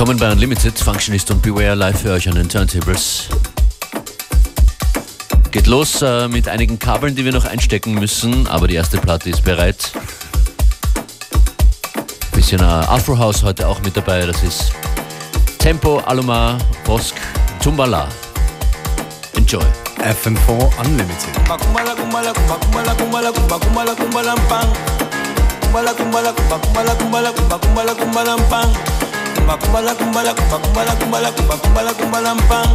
Willkommen bei Unlimited, Functionist und Beware live für euch an den Turntables. Geht los äh, mit einigen Kabeln, die wir noch einstecken müssen, aber die erste Platte ist bereit. Bisschen äh, Afro House heute auch mit dabei, das ist Tempo, Aluma, Bosk, Tumbala. Enjoy. FM4 Unlimited. Kumbala kumbala kumba kumbala kumbala kumba kumbala kumbala mpang. Kumbala kumbala kumba kumbala kumbala kumba kumbala kumbala mpang. Kumba kumbala kumbala kumba kumbala kumbala kumba kumbala kumbala mpang.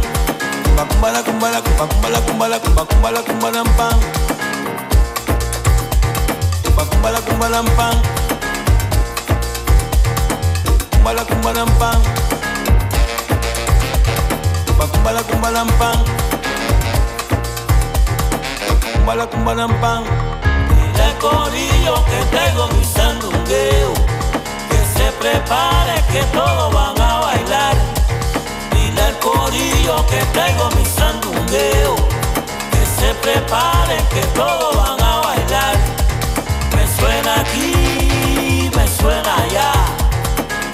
Kumba kumbala kumbala kumba kumbala kumbala kumba kumbala kumbala mpang. Kumba kumbala kumbala mpang. Kumbala kumbala mpang. Kumba kumbala kumbala mpang. Kumbala kumbala mpang. Dile corillo que traigo mi sandungueo Que se prepare que todos van a bailar. Dile al corillo que traigo mi sandungueo. Que se prepare que todos van a bailar. Me suena aquí, me suena allá.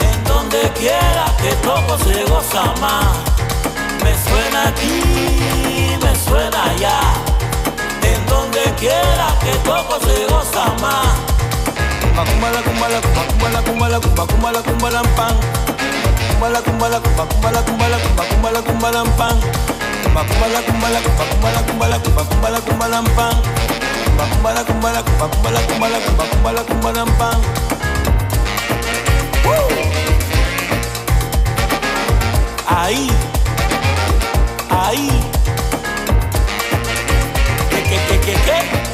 En donde quiera que toco se goza más. Me suena aquí, me suena allá. En donde quiera que toco se goza más cumba, cumba la cumba la cumba, cumba la cumba la cumba, cumba la cumba la pan. Cumba la cumba la cumba, cumba la cumba la cumba, cumba la la pan. Cumba cumba la la la la la la la la la la la la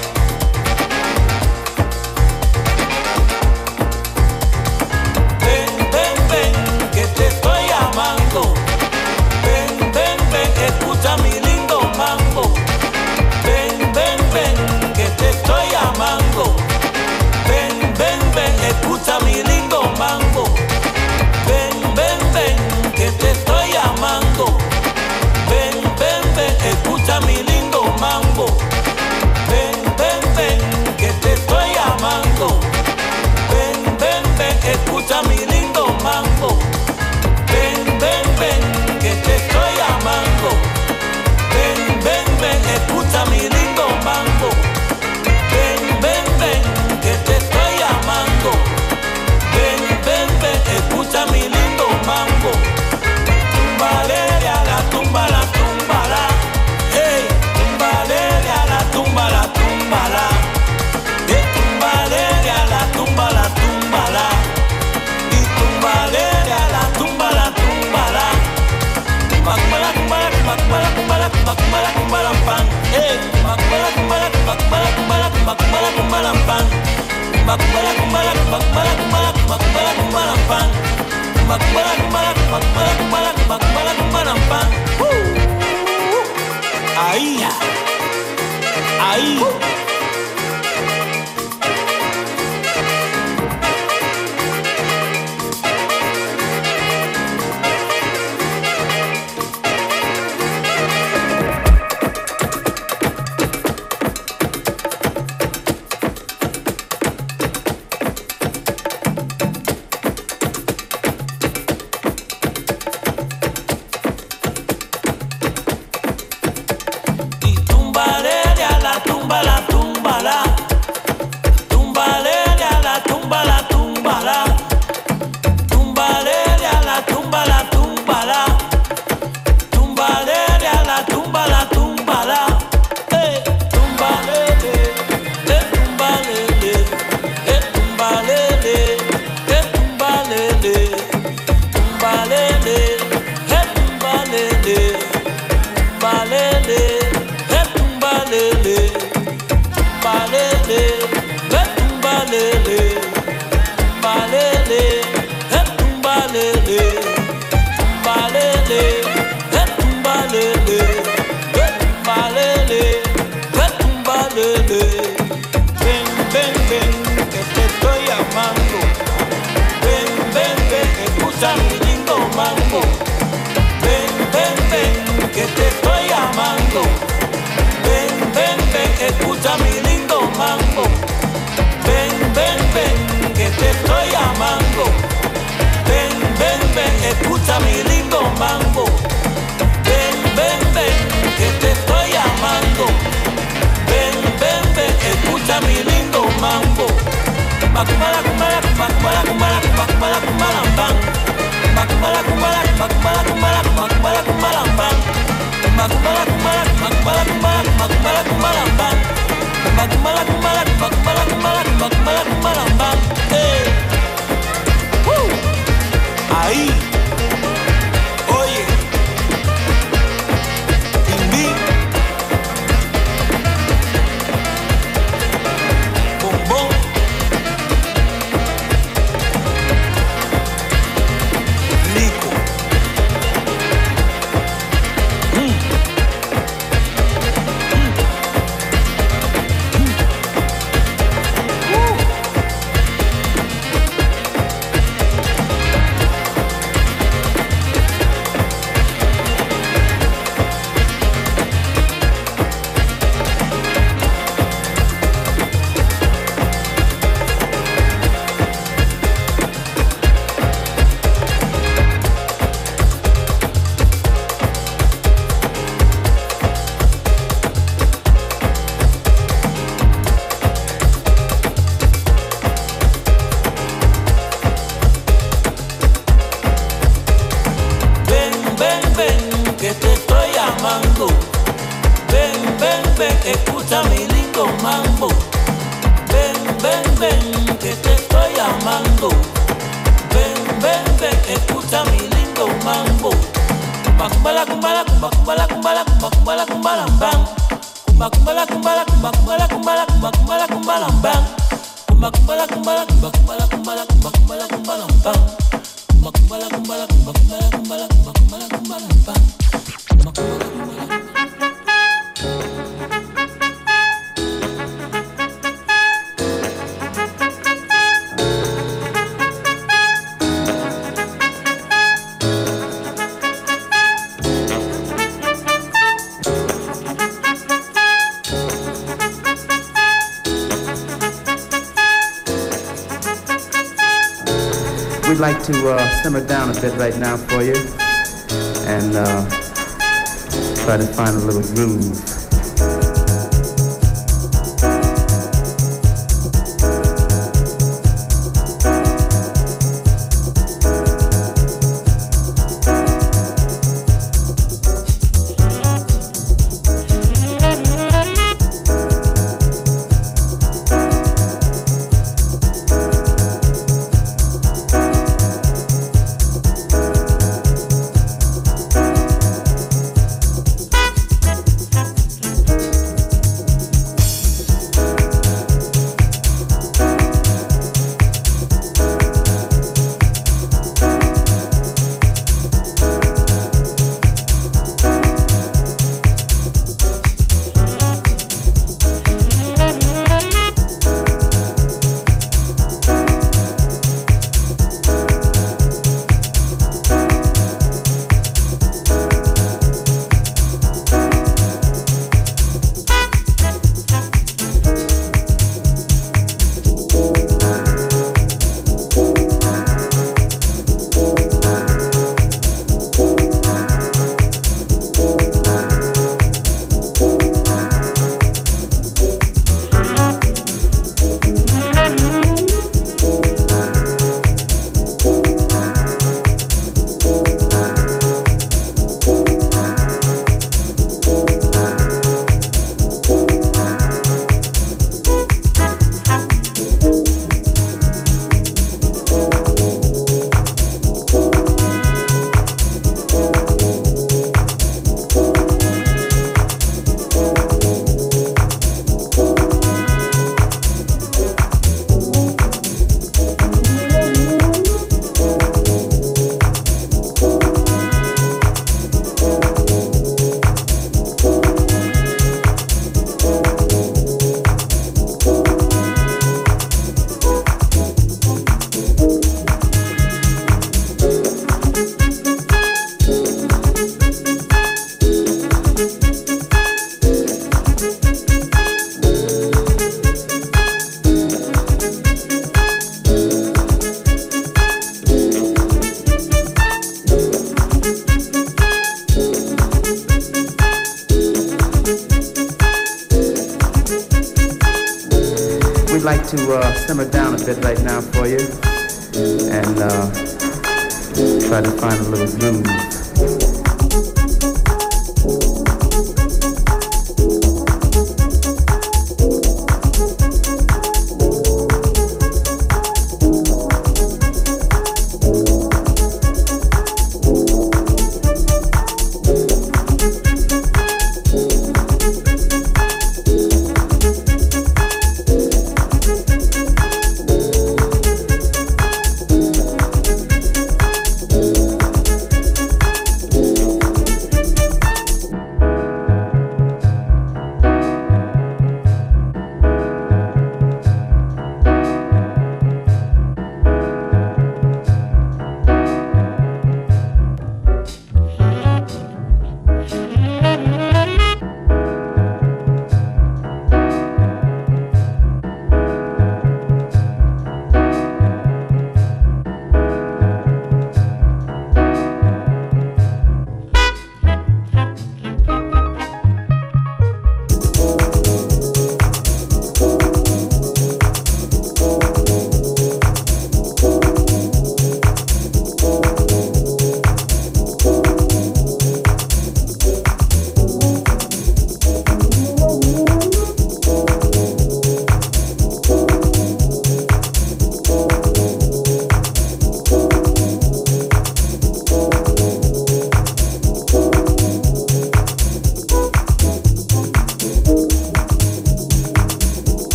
kumba ahí ahí Aí kumbala kumba kumbala kumbala kumba kumbala kumbala bang. Kumba kumbala kumbala kumba kumbala kumbala kumba kumbala kumbala bang. Kumba kumbala kumbala kumba kumbala kumbala kumba kumbala kumbala bang. Kumba kumbala We'd like to uh, simmer down a bit right now for you and uh, try to find a little groove.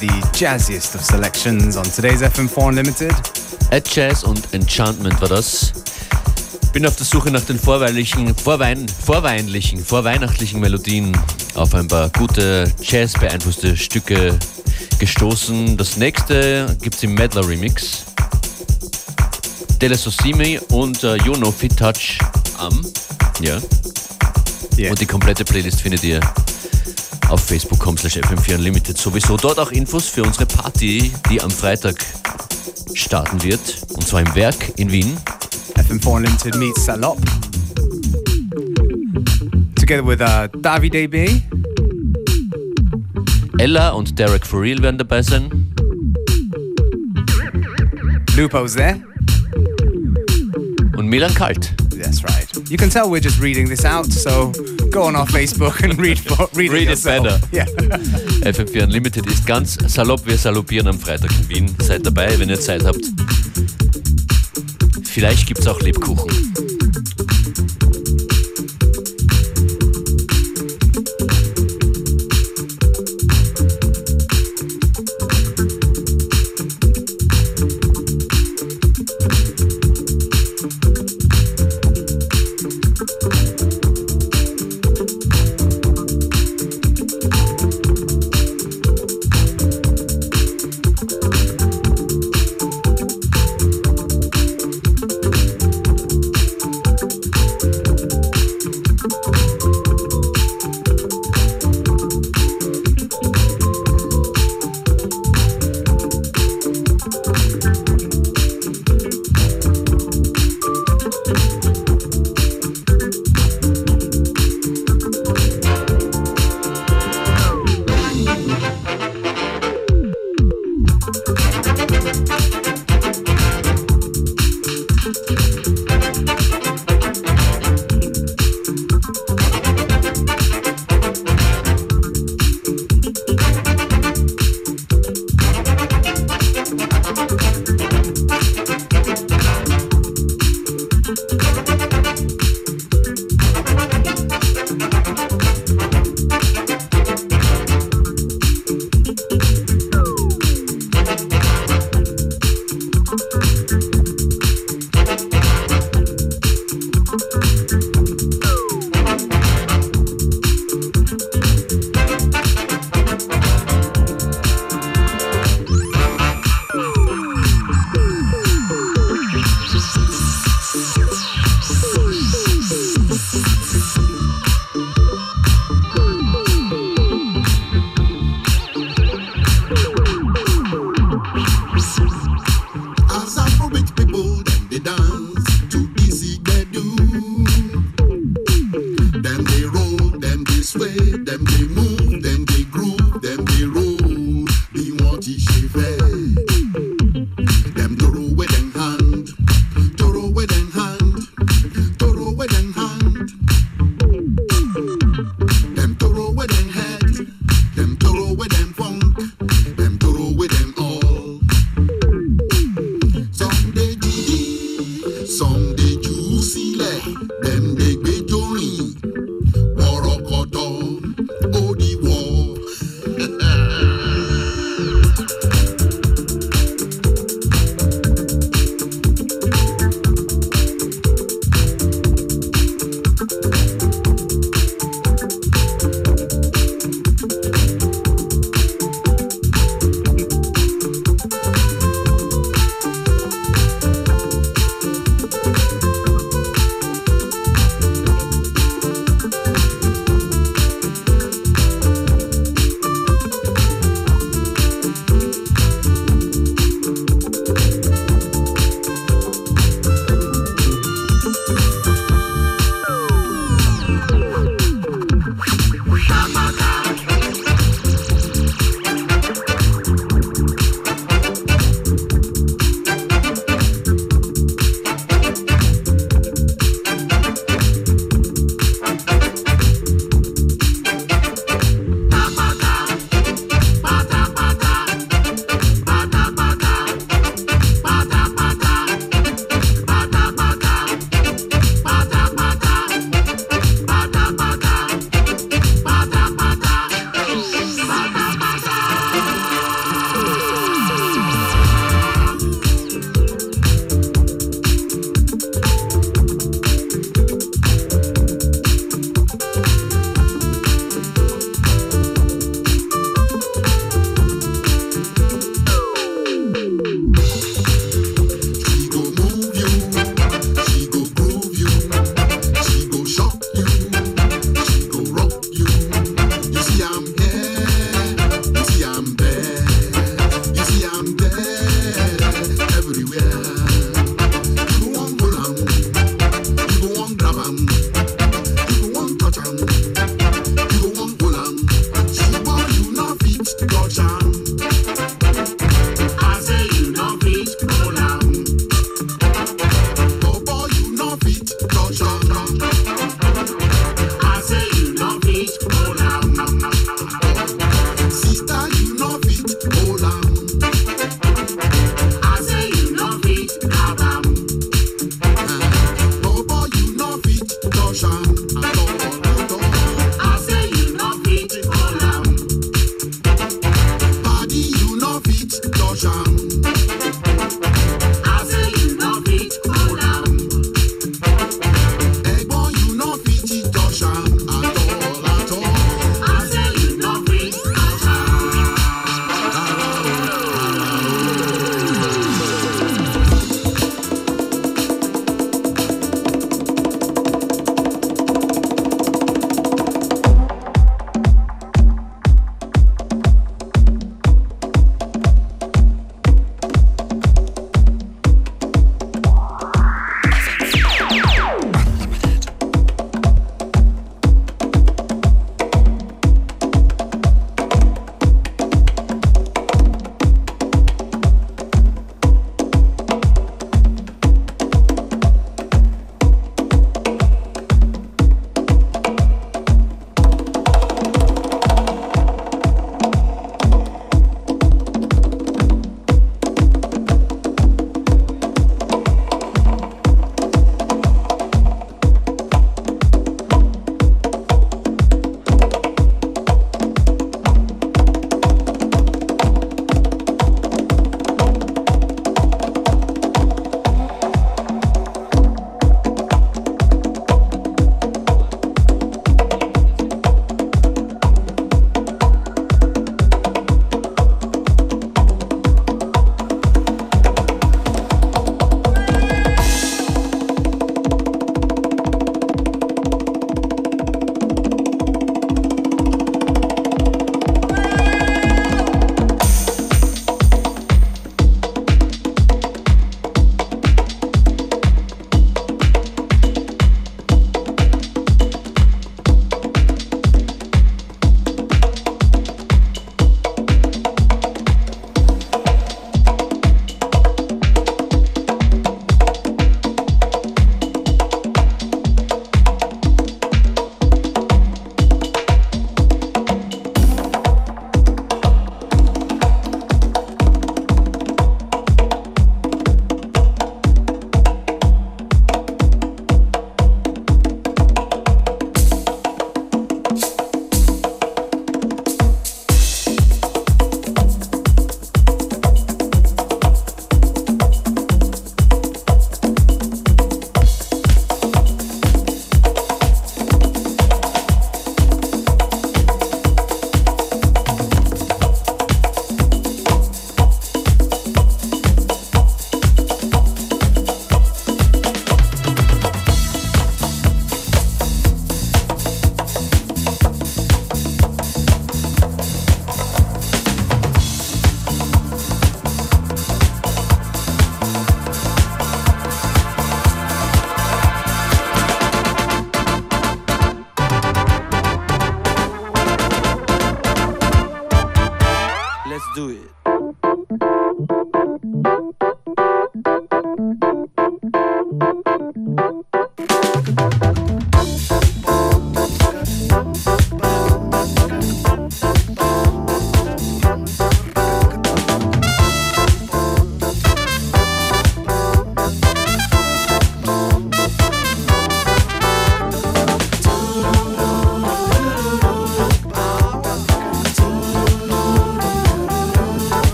The jazziest of selections on today's FM4 Unlimited. At Jazz und Enchantment war das. Bin auf der Suche nach den vorweihlichen, vorwein, vorweinlichen, vorweihnachtlichen Melodien auf ein paar gute Jazz beeinflusste Stücke gestoßen. Das nächste gibt es im Medler Remix. Dele Sosimi und uh, Juno Fit Touch am. Ja. Yeah. Und die komplette Playlist findet ihr auf facebook.com slash fm4 unlimited sowieso. Dort auch Infos für unsere Party, die am Freitag starten wird. Und zwar im Werk in Wien. FM4 Unlimited meets Salop. Together with uh, Davide B. Ella und Derek For Real werden dabei sein. Lupo's there. Und Milan Kalt. That's right. You can tell we're just reading this out, so go on our Facebook and read, read, read it, it better. Yeah. FM4 Unlimited ist ganz salopp. Wir saloppieren am Freitag in Wien. Seid dabei, wenn ihr Zeit habt. Vielleicht gibt es auch Lebkuchen.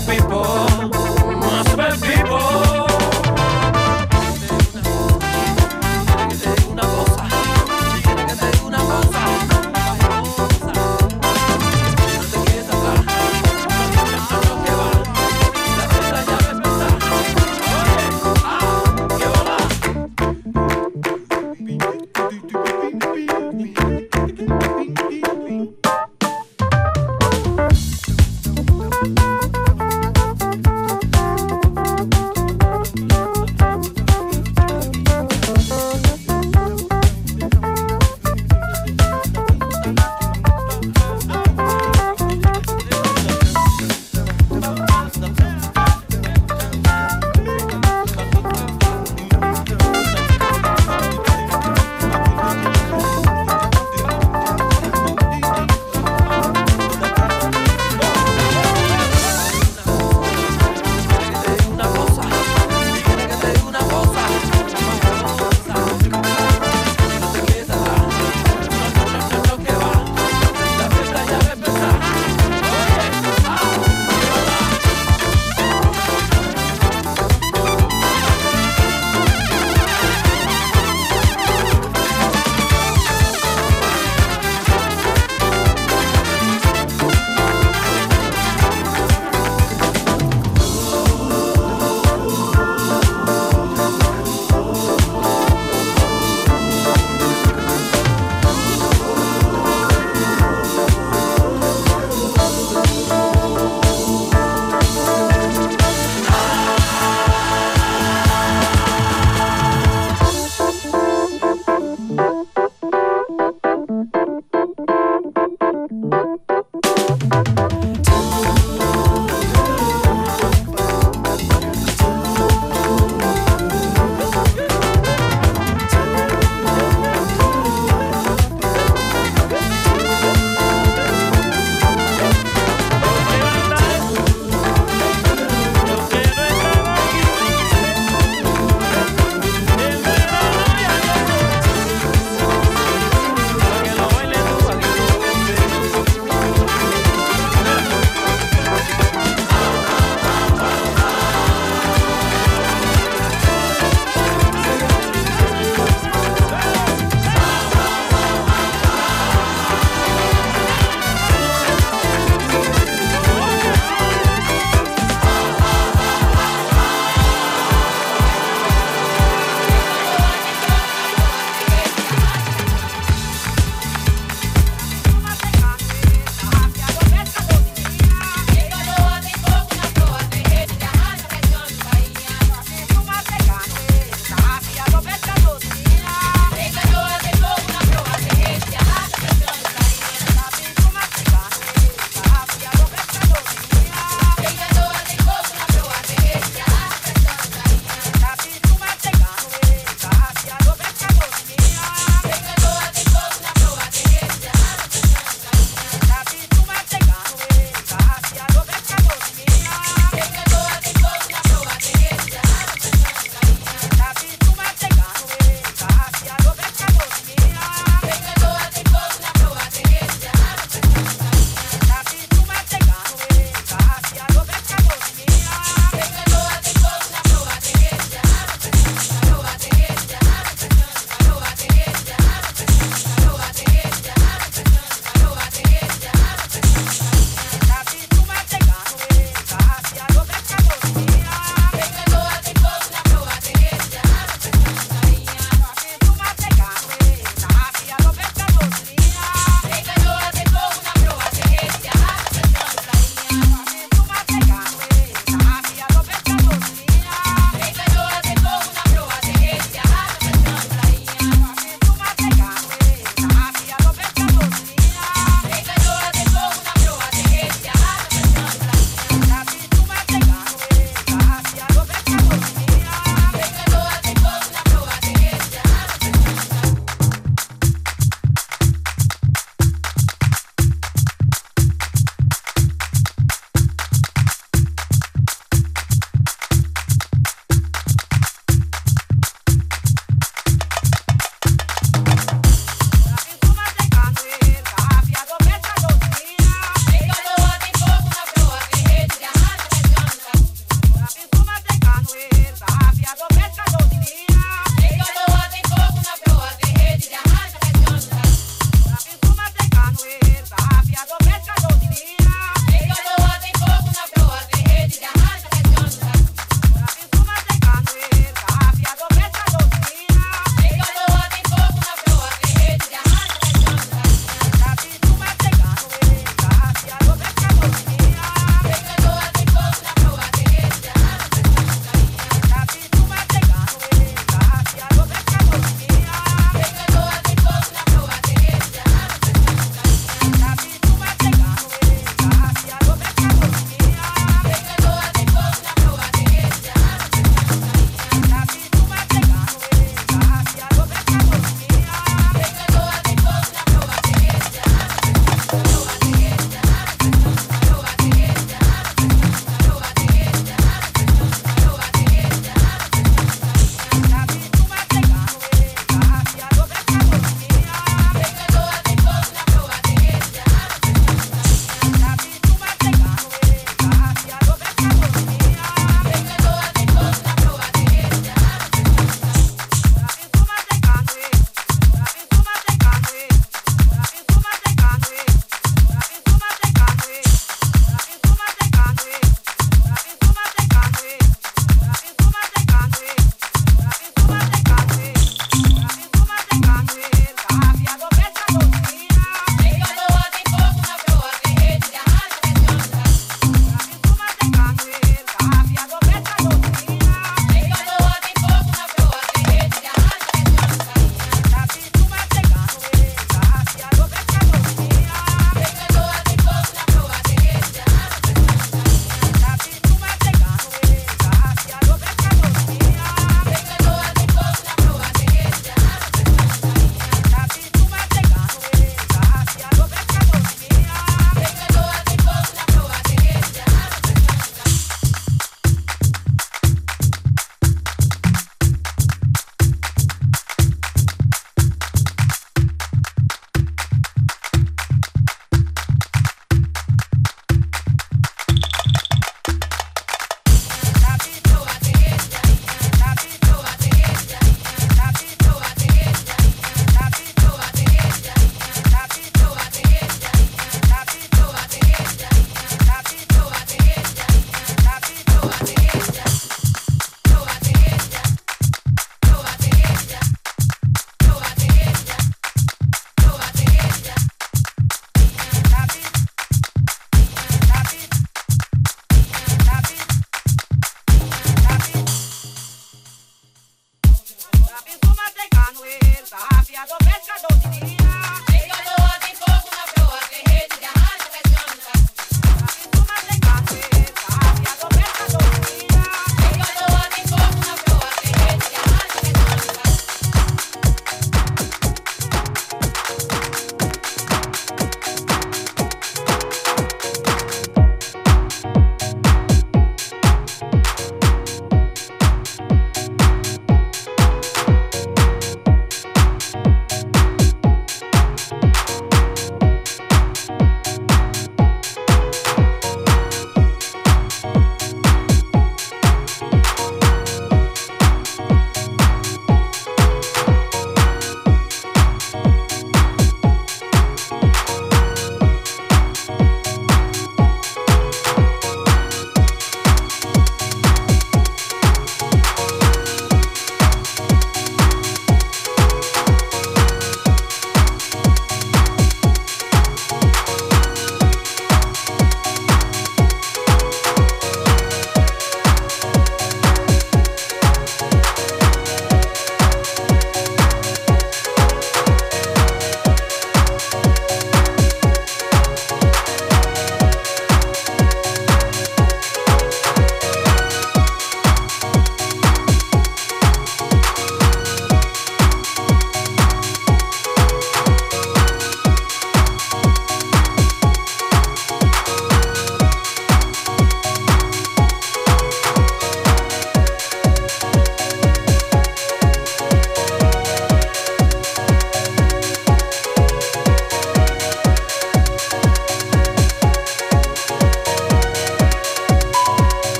people.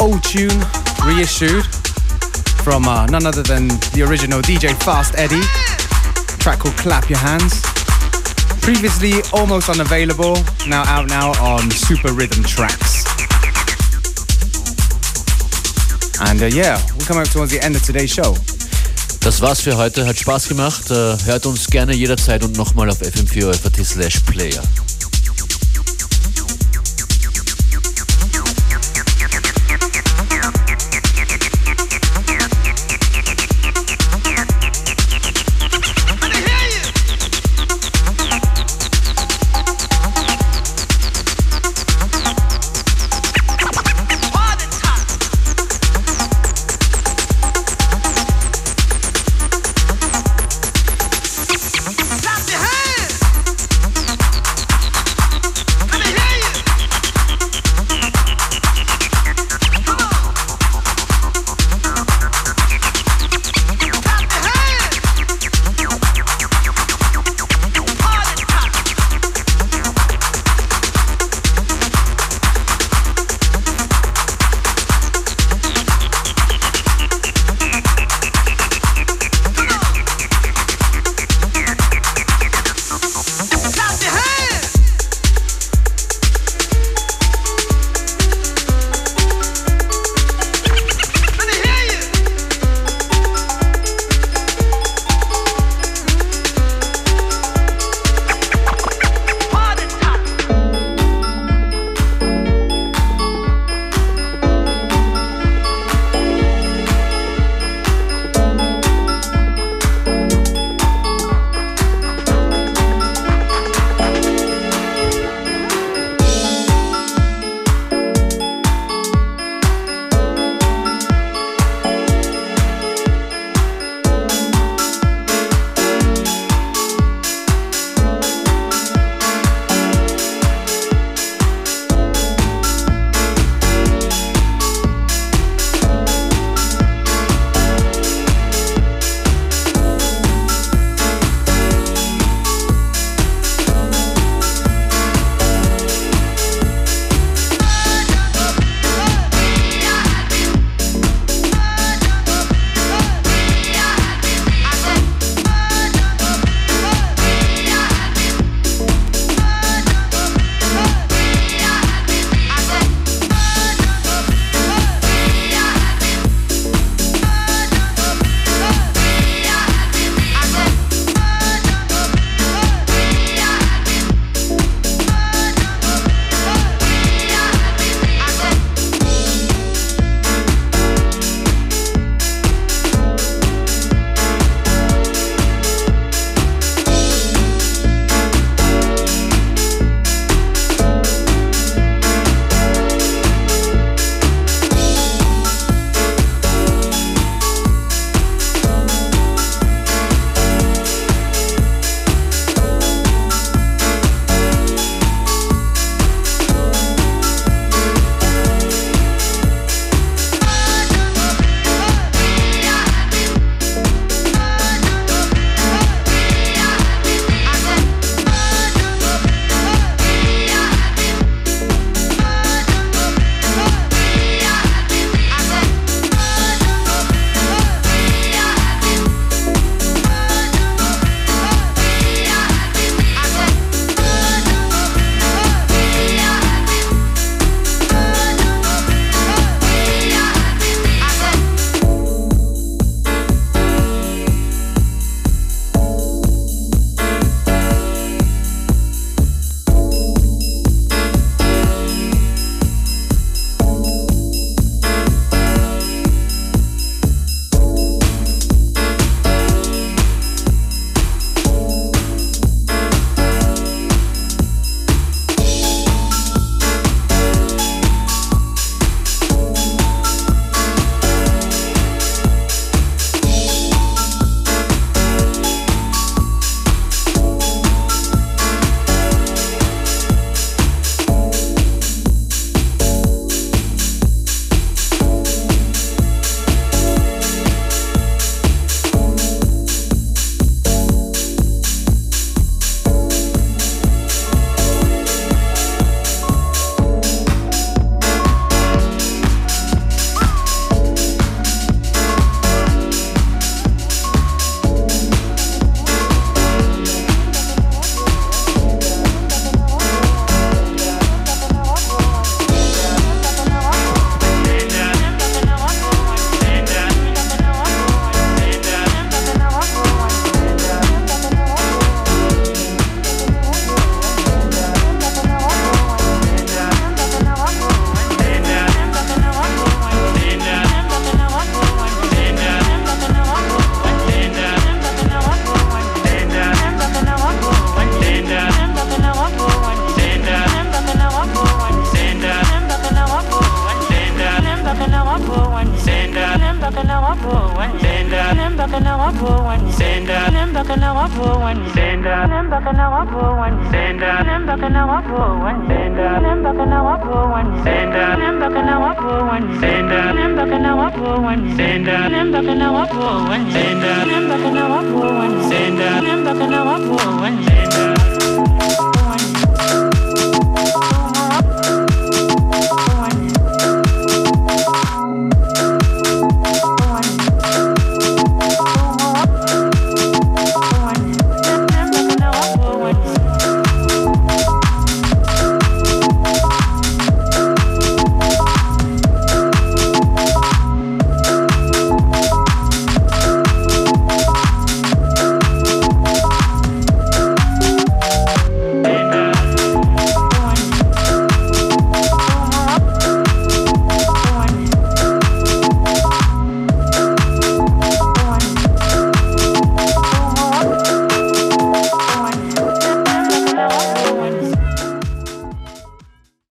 Old tune reissued from uh, none other than the original DJ Fast Eddie. track called Clap Your Hands. Previously almost unavailable, now out now on Super Rhythm Tracks. And uh, yeah, we're coming up towards the end of today's show. Das war's für heute, hat Spaß gemacht. Äh, hört uns gerne jederzeit und nochmal auf fm4 slash player.